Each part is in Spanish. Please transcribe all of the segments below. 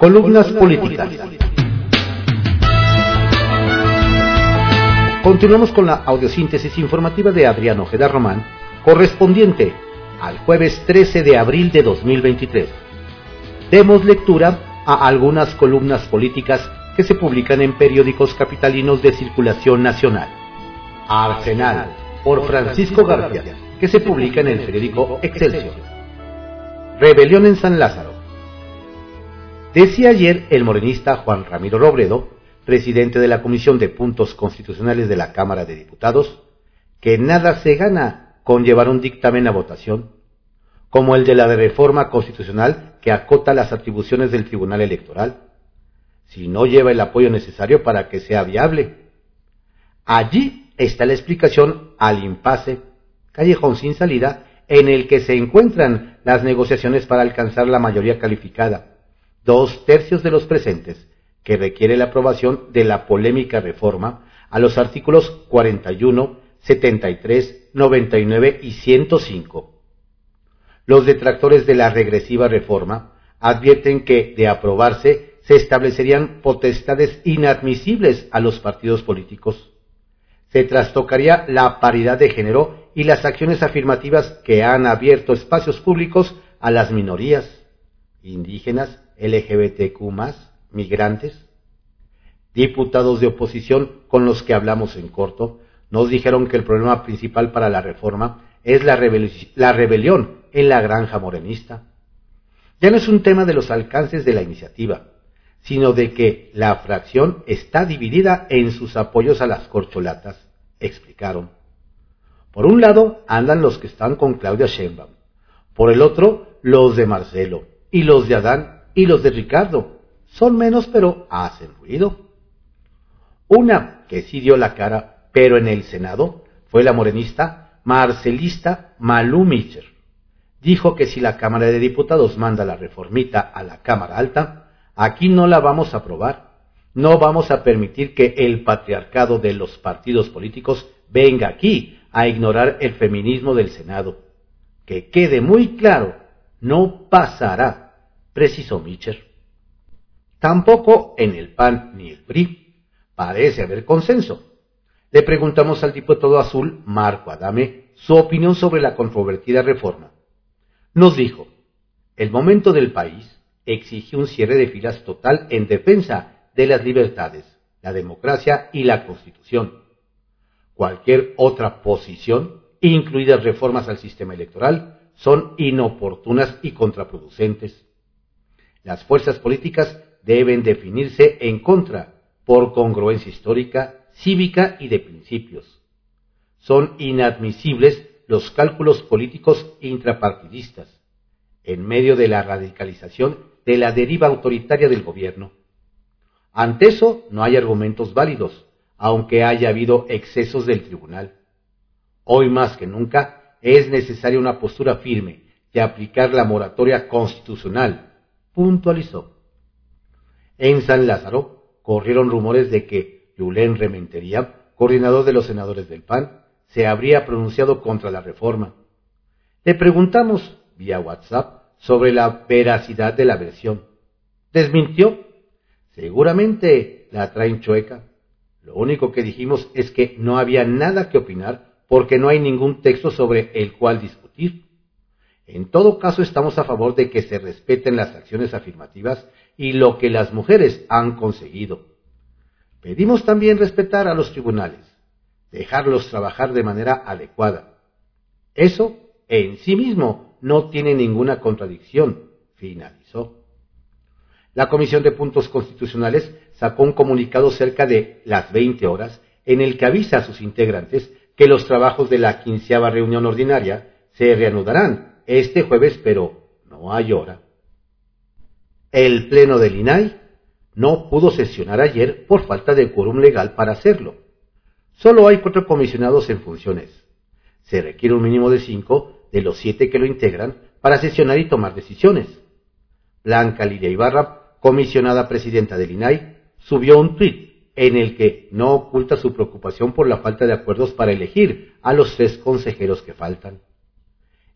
Columnas políticas. Continuamos con la audiosíntesis informativa de Adriano Ojeda Román, correspondiente al jueves 13 de abril de 2023. Demos lectura a algunas columnas políticas que se publican en periódicos capitalinos de circulación nacional. Arsenal, por Francisco García, que se publica en el periódico Excelsior. Rebelión en San Lázaro. Decía ayer el morenista Juan Ramiro Robredo, presidente de la Comisión de Puntos Constitucionales de la Cámara de Diputados, que nada se gana con llevar un dictamen a votación, como el de la reforma constitucional que acota las atribuciones del Tribunal Electoral, si no lleva el apoyo necesario para que sea viable. Allí está la explicación al impasse, callejón sin salida, en el que se encuentran las negociaciones para alcanzar la mayoría calificada, dos tercios de los presentes, que requiere la aprobación de la polémica reforma a los artículos 41, 73, 99 y 105. Los detractores de la regresiva reforma advierten que, de aprobarse, se establecerían potestades inadmisibles a los partidos políticos. Se trastocaría la paridad de género y las acciones afirmativas que han abierto espacios públicos a las minorías, indígenas, LGBTQ, migrantes. Diputados de oposición con los que hablamos en corto nos dijeron que el problema principal para la reforma es la, rebelión en la granja morenista. Ya no es un tema de los alcances de la iniciativa, sino de que la fracción está dividida en sus apoyos a las corcholatas, explicaron. Por un lado andan los que están con Claudia Sheinbaum, por el otro los de Marcelo, y los de Adán y los de Ricardo. Son menos pero hacen ruido. Una que sí dio la cara, pero en el Senado, fue la morenista marcelista Malú Mitcher. Dijo que si la Cámara de Diputados manda la reformita a la Cámara Alta, aquí no la vamos a aprobar. No vamos a permitir que el patriarcado de los partidos políticos venga aquí a ignorar el feminismo del Senado. Que quede muy claro, no pasará, precisó Mitcher. Tampoco en el PAN ni el PRI parece haber consenso. Le preguntamos al diputado azul, Marco Adame, su opinión sobre la controvertida reforma. Nos dijo, el momento del país exige un cierre de filas total en defensa de las libertades, la democracia y la Constitución. Cualquier otra posición, incluidas reformas al sistema electoral, son inoportunas y contraproducentes. Las fuerzas políticas deben definirse en contra por congruencia histórica, cívica y de principios. Son inadmisibles los cálculos políticos intrapartidistas, en medio de la radicalización de la deriva autoritaria del gobierno. Ante eso no hay argumentos válidos, aunque haya habido excesos del tribunal. Hoy más que nunca es necesaria una postura firme de aplicar la moratoria constitucional, puntualizó. En San Lázaro corrieron rumores de que Yulén Rementería, coordinador de los senadores del PAN, se habría pronunciado contra la reforma. Le preguntamos vía WhatsApp sobre la veracidad de la versión. Desmintió. Seguramente la traen chueca. Lo único que dijimos es que no había nada que opinar porque no hay ningún texto sobre el cual discutir. En todo caso, estamos a favor de que se respeten las acciones afirmativas y lo que las mujeres han conseguido. Pedimos también respetar a los tribunales, dejarlos trabajar de manera adecuada. Eso en sí mismo no tiene ninguna contradicción, finalizó. La Comisión de Puntos Constitucionales sacó un comunicado cerca de las 20 horas en el que avisa a sus integrantes que los trabajos de la quinceava reunión ordinaria se reanudarán este jueves, pero no hay hora. El Pleno del INAI no pudo sesionar ayer por falta de quórum legal para hacerlo. Solo hay cuatro comisionados en funciones. Se requiere un mínimo de cinco de los siete que lo integran para sesionar y tomar decisiones. Blanca Lidia Ibarra, comisionada presidenta del INAI, subió un tuit en el que no oculta su preocupación por la falta de acuerdos para elegir a los tres consejeros que faltan.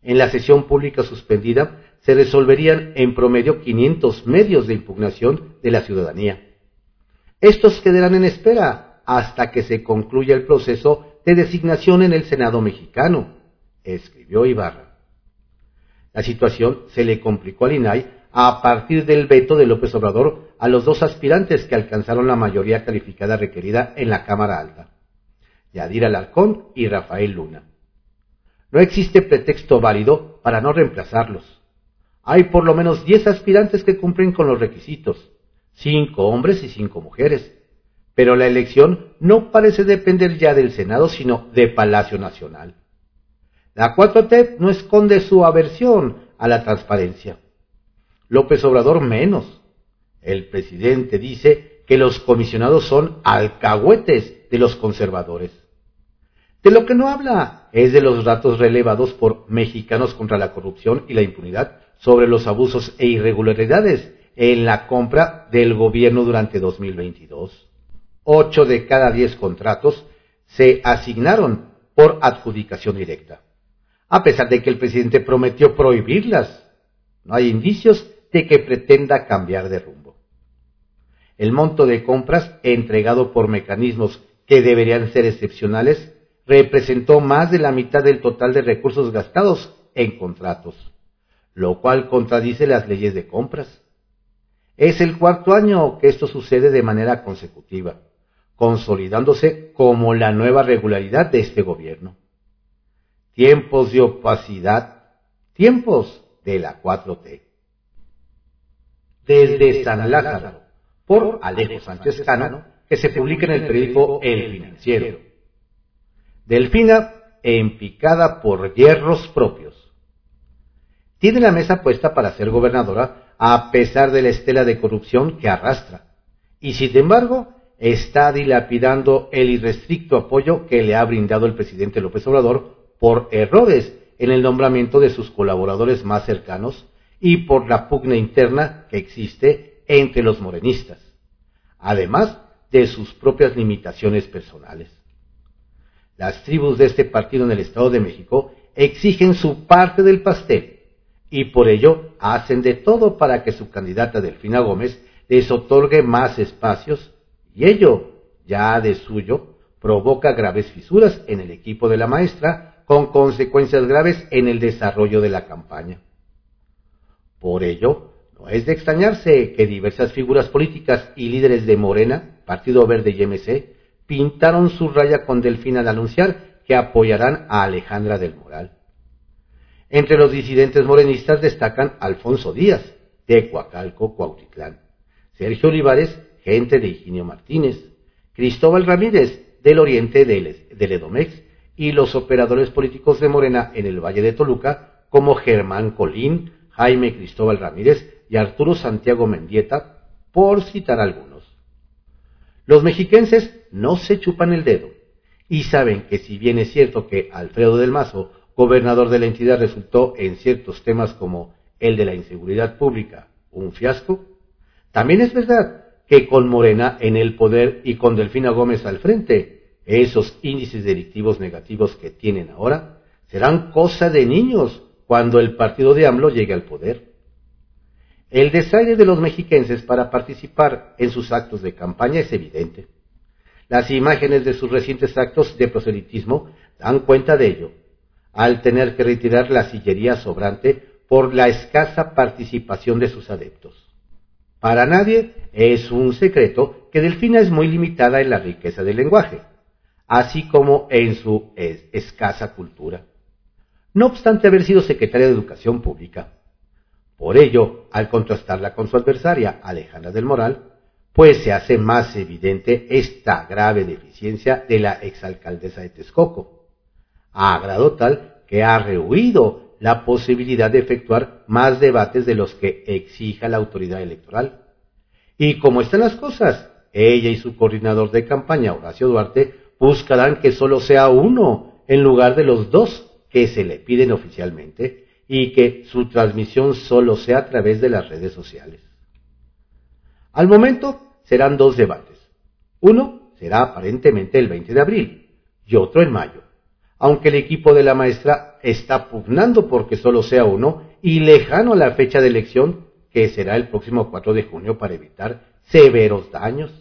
En la sesión pública suspendida se resolverían en promedio 500 medios de impugnación de la ciudadanía. Estos quedarán en espera hasta que se concluya el proceso de designación en el Senado mexicano, escribió Ibarra. La situación se le complicó al INAI a partir del veto de López Obrador a los dos aspirantes que alcanzaron la mayoría calificada requerida en la Cámara Alta, Yadira Alarcón y Rafael Luna. No existe pretexto válido para no reemplazarlos. Hay por lo menos diez aspirantes que cumplen con los requisitos, cinco hombres y cinco mujeres. Pero la elección no parece depender ya del Senado, sino de Palacio Nacional. La 4T no esconde su aversión a la transparencia. López Obrador menos. El presidente dice que los comisionados son alcahuetes de los conservadores. De lo que no habla es de los datos relevados por Mexicanos contra la Corrupción y la Impunidad sobre los abusos e irregularidades en la compra del gobierno durante 2022. Ocho de cada diez contratos se asignaron por adjudicación directa, a pesar de que el presidente prometió prohibirlas. No hay indicios de que pretenda cambiar de rumbo. El monto de compras entregado por mecanismos que deberían ser excepcionales representó más de la mitad del total de recursos gastados en contratos, lo cual contradice las leyes de compras. Es el cuarto año que esto sucede de manera consecutiva, consolidándose como la nueva regularidad de este gobierno. Tiempos de opacidad, tiempos de la 4T. Desde San Lázaro, por Alejo Sánchez Cano, que se publica en el periódico El Financiero. Delfina empicada por hierros propios. Tiene la mesa puesta para ser gobernadora a pesar de la estela de corrupción que arrastra, y sin embargo está dilapidando el irrestricto apoyo que le ha brindado el presidente López Obrador por errores en el nombramiento de sus colaboradores más cercanos y por la pugna interna que existe entre los morenistas, además de sus propias limitaciones personales. Las tribus de este partido en el Estado de México exigen su parte del pastel y por ello hacen de todo para que su candidata Delfina Gómez les otorgue más espacios y ello, ya de suyo, provoca graves fisuras en el equipo de la maestra con consecuencias graves en el desarrollo de la campaña. Por ello, no es de extrañarse que diversas figuras políticas y líderes de Morena, Partido Verde y MC, pintaron su raya con Delfín al anunciar que apoyarán a Alejandra del Moral. Entre los disidentes morenistas destacan Alfonso Díaz, de Coacalco, Cuautitlán, Sergio Olivares, gente de Higinio Martínez, Cristóbal Ramírez, del oriente del, del Edomex, y los operadores políticos de Morena en el Valle de Toluca, como Germán Colín, Jaime Cristóbal Ramírez y Arturo Santiago Mendieta, por citar algunos. Los mexiquenses no se chupan el dedo y saben que si bien es cierto que Alfredo del Mazo, gobernador de la entidad, resultó en ciertos temas como el de la inseguridad pública un fiasco, también es verdad que con Morena en el poder y con Delfina Gómez al frente, esos índices delictivos negativos que tienen ahora serán cosa de niños cuando el partido de AMLO llegue al poder. El desaire de los mexiquenses para participar en sus actos de campaña es evidente. Las imágenes de sus recientes actos de proselitismo dan cuenta de ello, al tener que retirar la sillería sobrante por la escasa participación de sus adeptos. Para nadie es un secreto que Delfina es muy limitada en la riqueza del lenguaje, así como en su escasa cultura. No obstante haber sido secretaria de Educación Pública, por ello, al contrastarla con su adversaria, Alejandra del Moral, pues se hace más evidente esta grave deficiencia de la exalcaldesa de Texcoco, a grado tal que ha rehuido la posibilidad de efectuar más debates de los que exija la autoridad electoral. Y como están las cosas, ella y su coordinador de campaña, Horacio Duarte, buscarán que solo sea uno en lugar de los dos que se le piden oficialmente y que su transmisión solo sea a través de las redes sociales. Al momento serán dos debates. Uno será aparentemente el 20 de abril y otro en mayo, aunque el equipo de la maestra está pugnando porque solo sea uno y lejano a la fecha de elección, que será el próximo 4 de junio para evitar severos daños.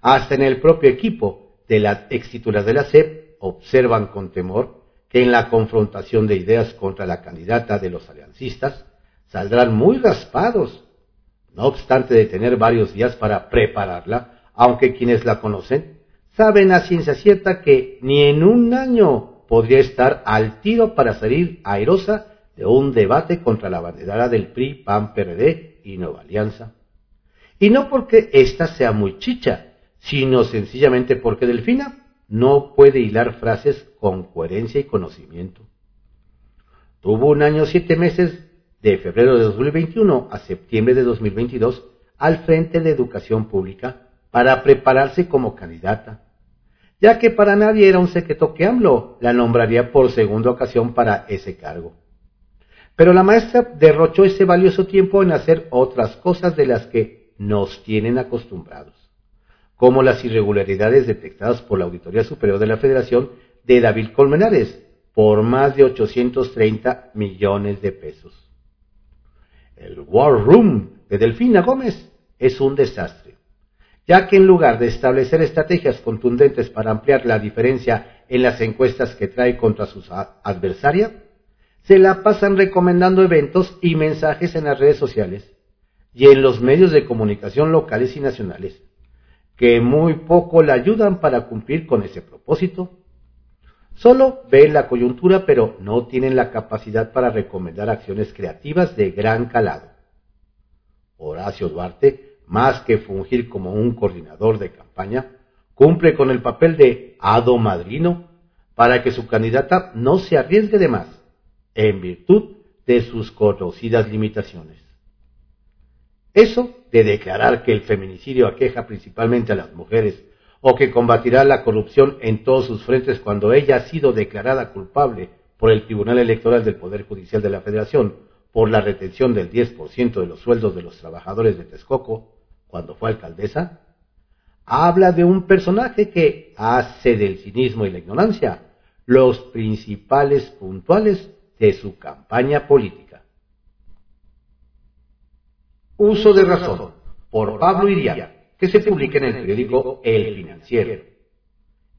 Hasta en el propio equipo de las extitulas de la SEP observan con temor en la confrontación de ideas contra la candidata de los aliancistas saldrán muy raspados, no obstante de tener varios días para prepararla, aunque quienes la conocen saben a ciencia cierta que ni en un año podría estar al tiro para salir airosa de un debate contra la bandera del PRI, PAN, PRD y Nueva Alianza. Y no porque ésta sea muy chicha, sino sencillamente porque Delfina no puede hilar frases con coherencia y conocimiento. Tuvo un año siete meses de febrero de 2021 a septiembre de 2022 al frente de educación pública para prepararse como candidata, ya que para nadie era un secreto que AMLO la nombraría por segunda ocasión para ese cargo. Pero la maestra derrochó ese valioso tiempo en hacer otras cosas de las que nos tienen acostumbrados, como las irregularidades detectadas por la Auditoría Superior de la Federación de David Colmenares por más de 830 millones de pesos. El War Room de Delfina Gómez es un desastre, ya que en lugar de establecer estrategias contundentes para ampliar la diferencia en las encuestas que trae contra sus adversarios, se la pasan recomendando eventos y mensajes en las redes sociales y en los medios de comunicación locales y nacionales, que muy poco la ayudan para cumplir con ese propósito. Solo ven la coyuntura, pero no tienen la capacidad para recomendar acciones creativas de gran calado. Horacio Duarte, más que fungir como un coordinador de campaña, cumple con el papel de hado madrino para que su candidata no se arriesgue de más, en virtud de sus conocidas limitaciones. Eso de declarar que el feminicidio aqueja principalmente a las mujeres o que combatirá la corrupción en todos sus frentes cuando ella ha sido declarada culpable por el Tribunal Electoral del Poder Judicial de la Federación por la retención del 10% de los sueldos de los trabajadores de Texcoco cuando fue alcaldesa, habla de un personaje que hace del cinismo y la ignorancia los principales puntuales de su campaña política. Uso de razón, por Pablo Iria, que se publica en el periódico El Financiero.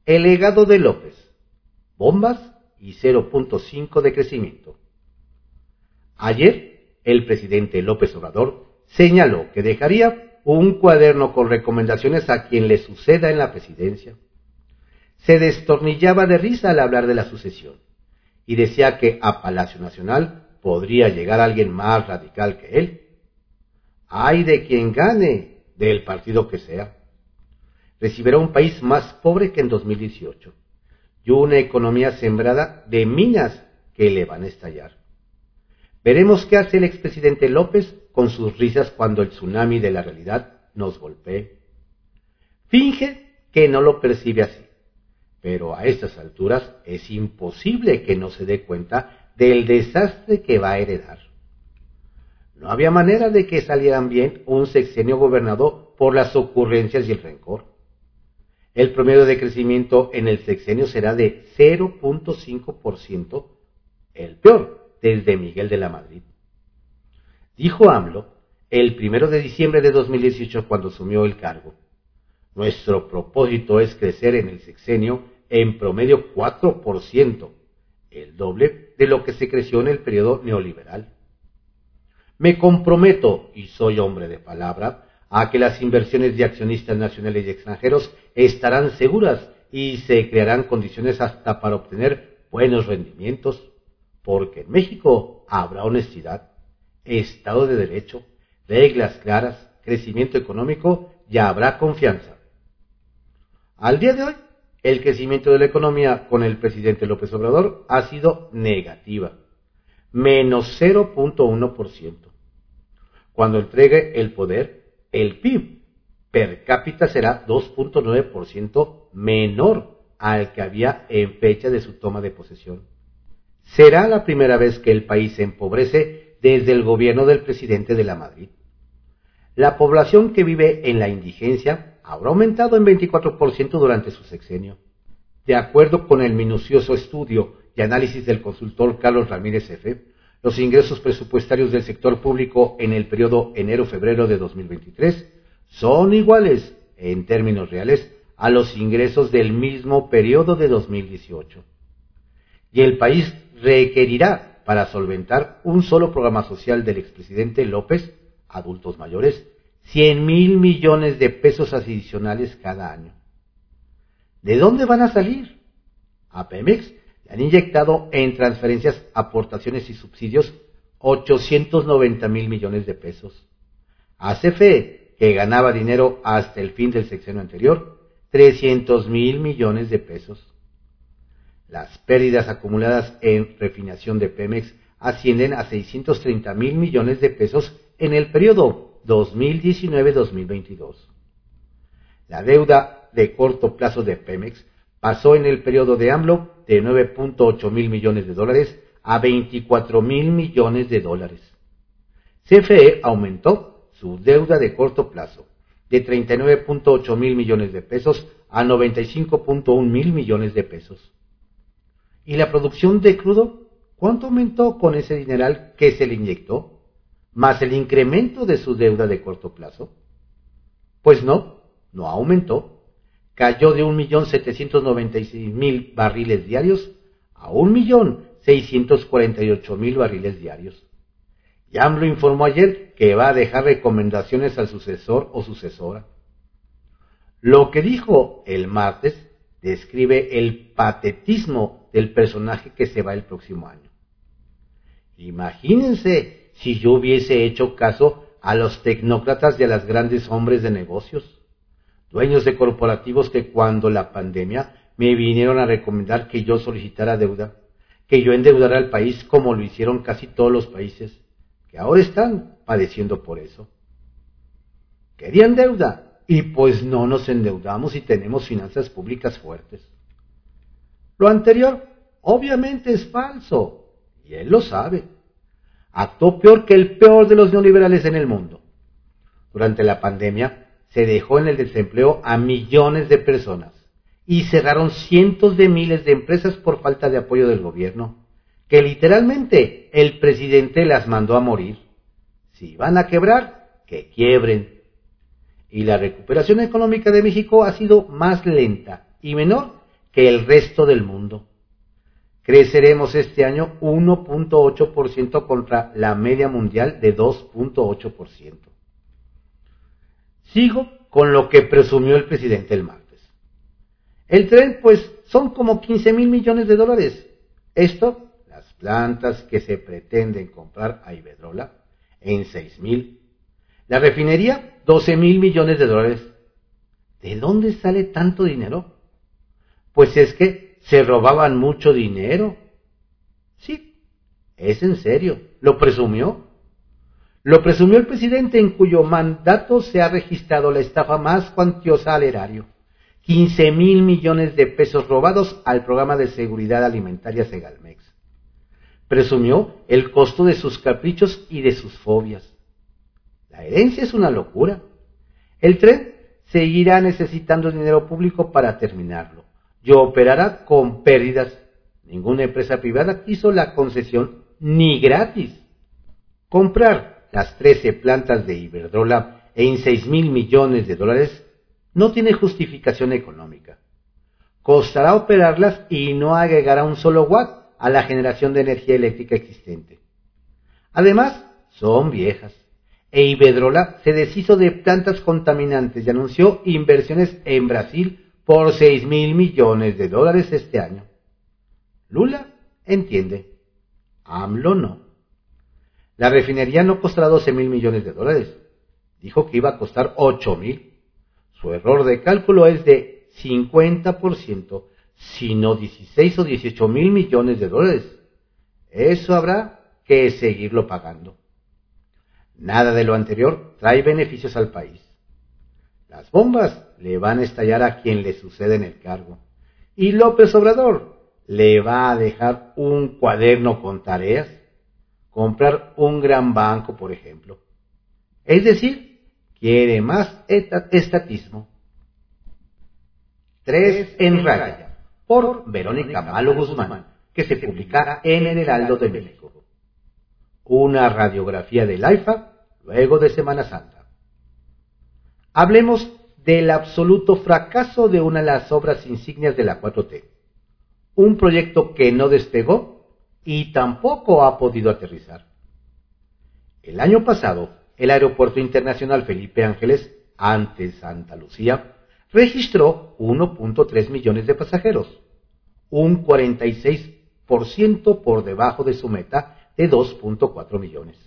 El legado de López. Bombas y 0.5 de crecimiento. Ayer, el presidente López Obrador señaló que dejaría un cuaderno con recomendaciones a quien le suceda en la presidencia. Se destornillaba de risa al hablar de la sucesión y decía que a Palacio Nacional podría llegar alguien más radical que él. Hay de quien gane, del partido que sea. Recibirá un país más pobre que en 2018 y una economía sembrada de minas que le van a estallar. Veremos qué hace el expresidente López con sus risas cuando el tsunami de la realidad nos golpee. Finge que no lo percibe así pero a estas alturas es imposible que no se dé cuenta del desastre que va a heredar. No había manera de que salieran bien un sexenio gobernado por las ocurrencias y el rencor. El promedio de crecimiento en el sexenio será de 0.5%, el peor desde Miguel de la Madrid. Dijo AMLO el primero de diciembre de 2018 cuando asumió el cargo. Nuestro propósito es crecer en el sexenio en promedio 4%, el doble de lo que se creció en el periodo neoliberal. Me comprometo, y soy hombre de palabra, a que las inversiones de accionistas nacionales y extranjeros estarán seguras y se crearán condiciones hasta para obtener buenos rendimientos, porque en México habrá honestidad, Estado de Derecho, reglas claras, crecimiento económico y habrá confianza. Al día de hoy, el crecimiento de la economía con el presidente López Obrador ha sido negativa, menos 0.1%. Cuando entregue el poder, el PIB per cápita será 2.9% menor al que había en fecha de su toma de posesión. Será la primera vez que el país se empobrece desde el gobierno del presidente de la Madrid. La población que vive en la indigencia habrá aumentado en 24% durante su sexenio. de acuerdo con el minucioso estudio y análisis del consultor Carlos Ramírez F., los ingresos presupuestarios del sector público en el periodo enero-febrero de 2023 son iguales, en términos reales, a los ingresos del mismo periodo de 2018. Y el país requerirá, para solventar un solo programa social del expresidente López, adultos mayores, 100 mil millones de pesos adicionales cada año. ¿De dónde van a salir? A Pemex han inyectado en transferencias, aportaciones y subsidios 890 mil millones de pesos. A CFE, que ganaba dinero hasta el fin del sexenio anterior, 300 mil millones de pesos. Las pérdidas acumuladas en refinación de Pemex ascienden a 630 mil millones de pesos en el periodo 2019-2022. La deuda de corto plazo de Pemex pasó en el periodo de AMLO de 9.8 mil millones de dólares a 24 mil millones de dólares. CFE aumentó su deuda de corto plazo de 39.8 mil millones de pesos a 95.1 mil millones de pesos. ¿Y la producción de crudo? ¿Cuánto aumentó con ese dineral que se le inyectó? Más el incremento de su deuda de corto plazo. Pues no, no aumentó. Cayó de 1.796.000 barriles diarios a 1.648.000 barriles diarios. lo informó ayer que va a dejar recomendaciones al sucesor o sucesora. Lo que dijo el martes describe el patetismo del personaje que se va el próximo año. Imagínense si yo hubiese hecho caso a los tecnócratas y a los grandes hombres de negocios, dueños de corporativos que cuando la pandemia me vinieron a recomendar que yo solicitara deuda, que yo endeudara al país como lo hicieron casi todos los países, que ahora están padeciendo por eso. Querían deuda, y pues no nos endeudamos y tenemos finanzas públicas fuertes. Lo anterior obviamente es falso, y él lo sabe. Actuó peor que el peor de los neoliberales en el mundo. Durante la pandemia se dejó en el desempleo a millones de personas y cerraron cientos de miles de empresas por falta de apoyo del gobierno, que literalmente el presidente las mandó a morir. Si van a quebrar, que quiebren y la recuperación económica de México ha sido más lenta y menor que el resto del mundo. Creceremos este año 1.8% contra la media mundial de 2.8%. Sigo con lo que presumió el presidente el martes. El tren, pues, son como 15 mil millones de dólares. Esto, las plantas que se pretenden comprar a Iberdrola, en 6 mil la refinería, 12 mil millones de dólares. ¿De dónde sale tanto dinero? Pues es que se robaban mucho dinero. Sí, es en serio. Lo presumió. Lo presumió el presidente en cuyo mandato se ha registrado la estafa más cuantiosa al erario. 15 mil millones de pesos robados al programa de seguridad alimentaria Segalmex. Presumió el costo de sus caprichos y de sus fobias. La herencia es una locura. El tren seguirá necesitando dinero público para terminarlo y operará con pérdidas. Ninguna empresa privada quiso la concesión ni gratis. Comprar las 13 plantas de Iberdrola en 6 mil millones de dólares no tiene justificación económica. Costará operarlas y no agregará un solo watt a la generación de energía eléctrica existente. Además, son viejas e Iberdrola se deshizo de plantas contaminantes y anunció inversiones en Brasil por 6 mil millones de dólares este año. Lula entiende, AMLO no. La refinería no costará 12 mil millones de dólares. Dijo que iba a costar 8 mil. Su error de cálculo es de 50%, sino 16 o 18 mil millones de dólares. Eso habrá que seguirlo pagando. Nada de lo anterior trae beneficios al país. Las bombas le van a estallar a quien le sucede en el cargo. Y López Obrador le va a dejar un cuaderno con tareas, comprar un gran banco, por ejemplo. Es decir, quiere más estatismo. Tres en raya. por Verónica Malo Guzmán, que se publica en el Heraldo de México. Una radiografía del AIFA luego de Semana Santa. Hablemos del absoluto fracaso de una de las obras insignias de la 4T. Un proyecto que no despegó y tampoco ha podido aterrizar. El año pasado, el Aeropuerto Internacional Felipe Ángeles, antes Santa Lucía, registró 1.3 millones de pasajeros, un 46% por debajo de su meta de 2.4 millones.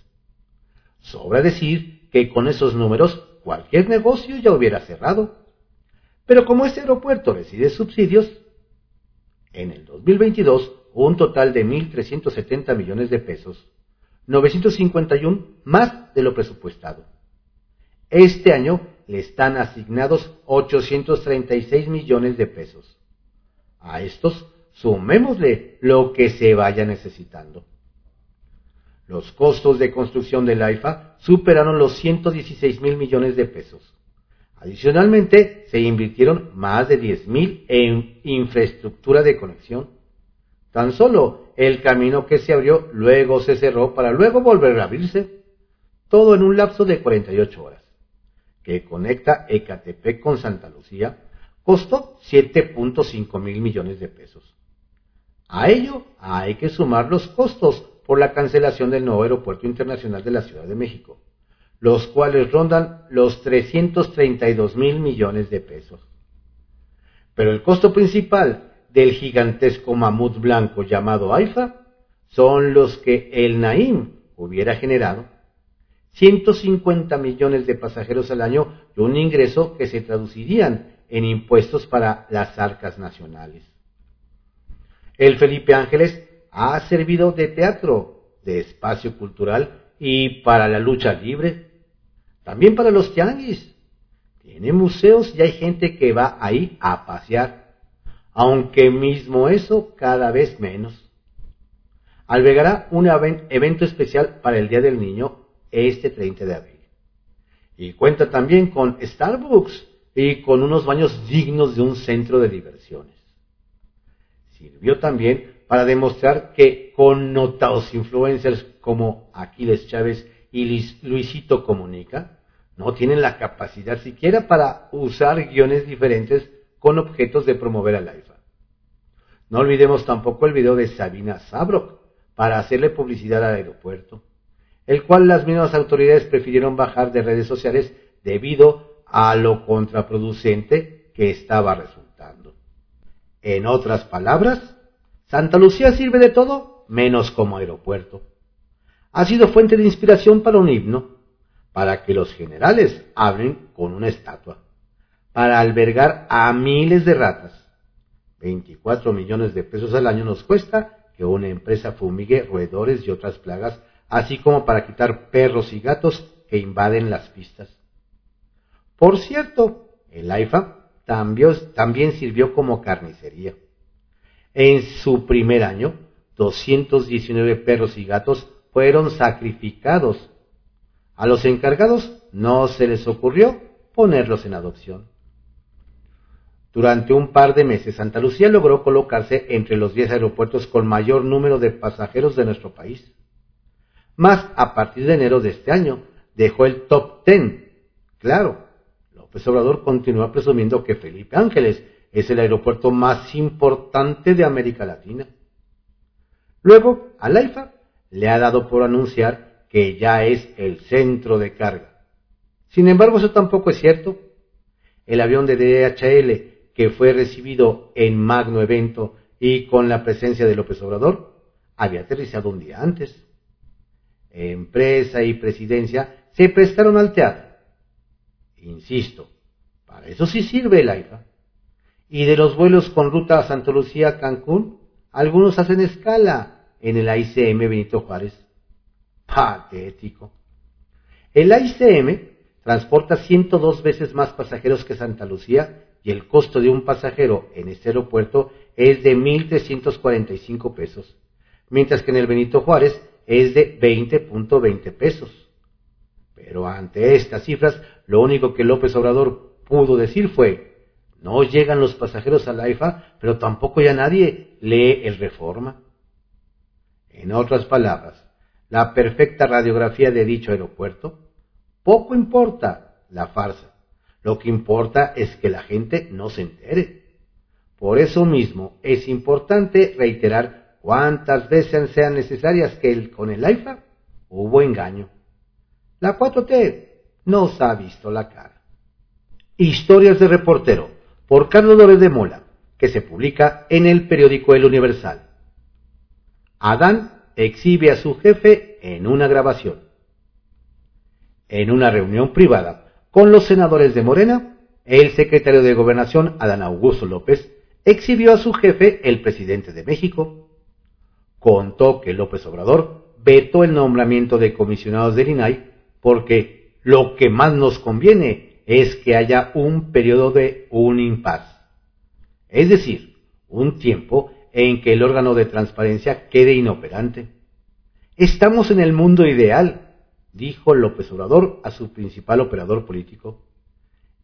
Sobra decir que con esos números cualquier negocio ya hubiera cerrado. Pero como este aeropuerto recibe subsidios, en el 2022 un total de 1.370 millones de pesos, 951 más de lo presupuestado. Este año le están asignados 836 millones de pesos. A estos sumémosle lo que se vaya necesitando. Los costos de construcción del AIFA superaron los 116 mil millones de pesos. Adicionalmente, se invirtieron más de 10 mil en infraestructura de conexión. Tan solo el camino que se abrió luego se cerró para luego volver a abrirse. Todo en un lapso de 48 horas que conecta Ecatepec con Santa Lucía, costó 7.5 mil millones de pesos. A ello hay que sumar los costos por la cancelación del nuevo aeropuerto internacional de la Ciudad de México, los cuales rondan los 332 mil millones de pesos. Pero el costo principal del gigantesco mamut blanco llamado AIFA son los que el Naim hubiera generado 150 millones de pasajeros al año y un ingreso que se traducirían en impuestos para las arcas nacionales. El Felipe Ángeles ha servido de teatro, de espacio cultural y para la lucha libre, también para los tianguis. Tiene museos y hay gente que va ahí a pasear, aunque mismo eso cada vez menos. Albergará un evento especial para el Día del Niño este 30 de abril. Y cuenta también con Starbucks y con unos baños dignos de un centro de diversiones. Sirvió también para demostrar que connotados influencers como Aquiles Chávez y Luisito Comunica no tienen la capacidad siquiera para usar guiones diferentes con objetos de promover al IFA. No olvidemos tampoco el video de Sabina Sabrok para hacerle publicidad al aeropuerto el cual las mismas autoridades prefirieron bajar de redes sociales debido a lo contraproducente que estaba resultando. En otras palabras, Santa Lucía sirve de todo menos como aeropuerto. Ha sido fuente de inspiración para un himno, para que los generales hablen con una estatua, para albergar a miles de ratas. 24 millones de pesos al año nos cuesta que una empresa fumigue roedores y otras plagas así como para quitar perros y gatos que invaden las pistas. Por cierto, el AIFA también, sirvió como carnicería. En su primer año, 219 perros y gatos fueron sacrificados. A los encargados no se les ocurrió ponerlos en adopción. Durante un par de meses, Santa Lucía logró colocarse entre los 10 aeropuertos con mayor número de pasajeros de nuestro país. Más a partir de enero de este año dejó el top ten. Claro, López Obrador continúa presumiendo que Felipe Ángeles es el aeropuerto más importante de América Latina. Luego, al AIFA le ha dado por anunciar que ya es el centro de carga. Sin embargo, eso tampoco es cierto. El avión de DHL, que fue recibido en magno evento y con la presencia de López Obrador, había aterrizado un día antes empresa y presidencia se prestaron al teatro. Insisto, para eso sí sirve el AIFA. Y de los vuelos con ruta a Santa Lucía Cancún, algunos hacen escala en el AICM Benito Juárez. Patético. El AICM transporta 102 veces más pasajeros que Santa Lucía y el costo de un pasajero en este aeropuerto es de 1.345 pesos, mientras que en el Benito Juárez es de 20.20 pesos. Pero ante estas cifras, lo único que López Obrador pudo decir fue, No llegan los pasajeros a la IFA, pero tampoco ya nadie lee el Reforma. En otras palabras, la perfecta radiografía de dicho aeropuerto, poco importa la farsa. Lo que importa es que la gente no se entere. Por eso mismo es importante reiterar cuántas veces sean necesarias que con el IFA hubo engaño. La 4T nos ha visto la cara. Historias de reportero por Carlos López de Mola, que se publica en el periódico El Universal. Adán exhibe a su jefe en una grabación. En una reunión privada con los senadores de Morena, el secretario de Gobernación, Adán Augusto López, exhibió a su jefe, el presidente de México. Contó que López Obrador vetó el nombramiento de comisionados del INAI porque lo que más nos conviene es que haya un periodo de un impas, es decir, un tiempo en que el órgano de transparencia quede inoperante. Estamos en el mundo ideal, dijo López Obrador a su principal operador político,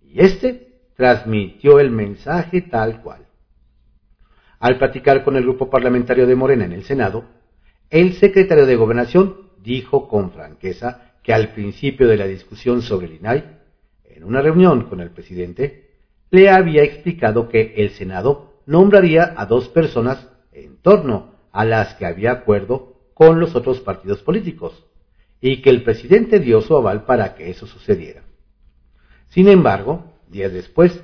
y éste transmitió el mensaje tal cual. Al platicar con el grupo parlamentario de Morena en el Senado, el secretario de Gobernación dijo con franqueza que al principio de la discusión sobre el INAI, en una reunión con el presidente, le había explicado que el Senado nombraría a dos personas en torno a las que había acuerdo con los otros partidos políticos, y que el presidente dio su aval para que eso sucediera. Sin embargo, días después,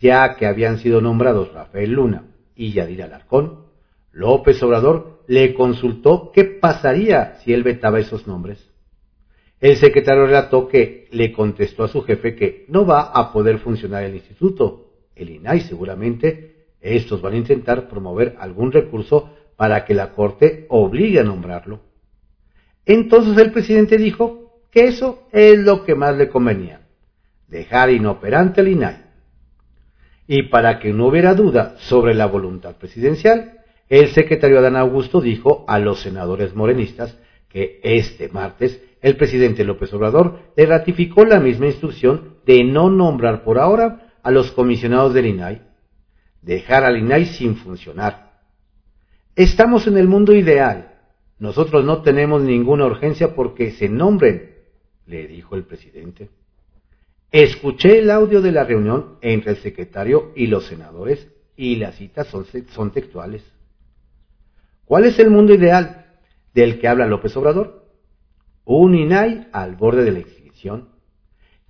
ya que habían sido nombrados Rafael Luna y Yadir Alarcón, López Obrador le consultó qué pasaría si él vetaba esos nombres. El secretario relató que le contestó a su jefe que no va a poder funcionar el instituto, el INAI seguramente, estos van a intentar promover algún recurso para que la Corte obligue a nombrarlo. Entonces el presidente dijo que eso es lo que más le convenía, dejar inoperante el INAI. Y para que no hubiera duda sobre la voluntad presidencial, el secretario Adán Augusto dijo a los senadores morenistas que este martes el presidente López Obrador le ratificó la misma instrucción de no nombrar por ahora a los comisionados del INAI, dejar al INAI sin funcionar. Estamos en el mundo ideal. Nosotros no tenemos ninguna urgencia porque se nombren, le dijo el presidente. Escuché el audio de la reunión entre el secretario y los senadores y las citas son, son textuales. ¿Cuál es el mundo ideal del que habla López Obrador? un INAI al borde de la extinción,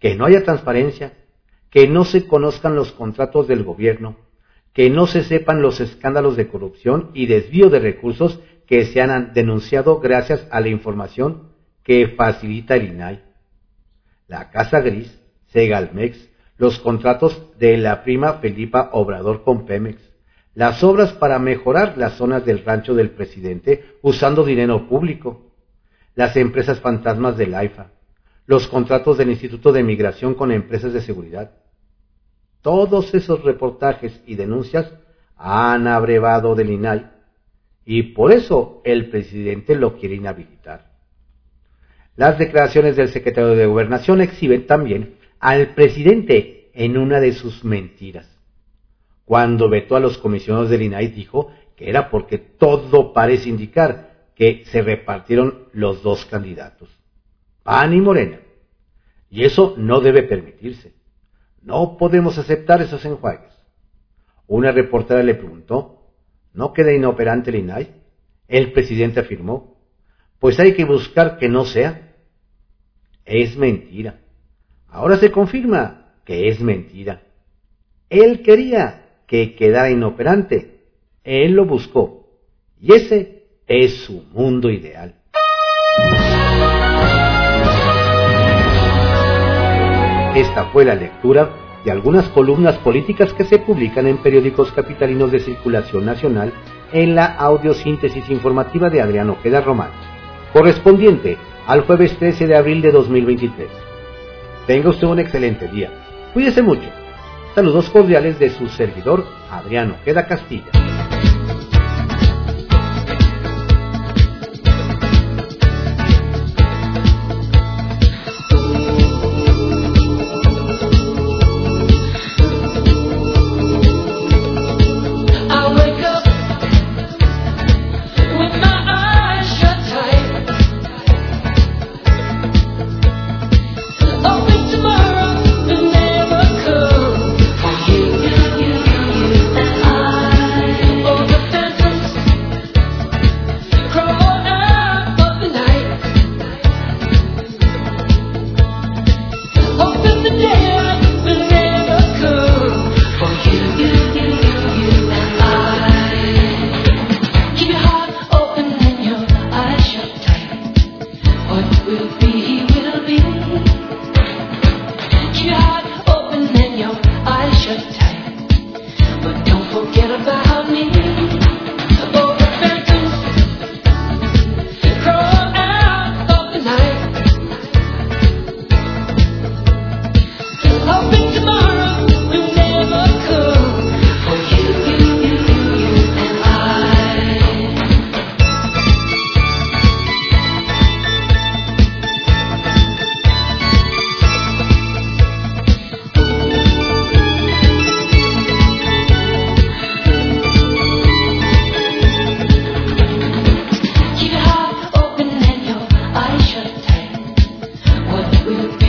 que no haya transparencia, que no se conozcan los contratos del gobierno, que no se sepan los escándalos de corrupción y desvío de recursos que se han denunciado gracias a la información que facilita el INAI. La Casa Gris, Segalmex, los contratos de la prima Felipa Obrador con Pemex, las obras para mejorar las zonas del rancho del presidente usando dinero público, las empresas fantasmas del AIFA, los contratos del Instituto de Migración con empresas de seguridad. Todos esos reportajes y denuncias han abrevado del INAI y por eso el presidente lo quiere inhabilitar. Las declaraciones del secretario de Gobernación exhiben también al presidente en una de sus mentiras. Cuando vetó a los comisionados del INAI dijo que era porque todo parece indicar que se repartieron los dos candidatos, PAN y Morena. Y eso no debe permitirse. No podemos aceptar esos enjuagues. Una reportera le preguntó, ¿no queda inoperante el INAI? El presidente afirmó, pues hay que buscar que no sea. Es mentira. Ahora se confirma que es mentira. Él quería que quedara inoperante. Él lo buscó. Y ese es su mundo ideal. Esta fue la lectura de algunas columnas políticas que se publican en periódicos capitalinos de circulación nacional en la audiosíntesis informativa de Adriano Ojeda Román, correspondiente al jueves 13 de abril de 2023. Tenga usted un excelente día. Cuídese mucho. Saludos cordiales de su servidor, Adriano Ojeda Castilla. with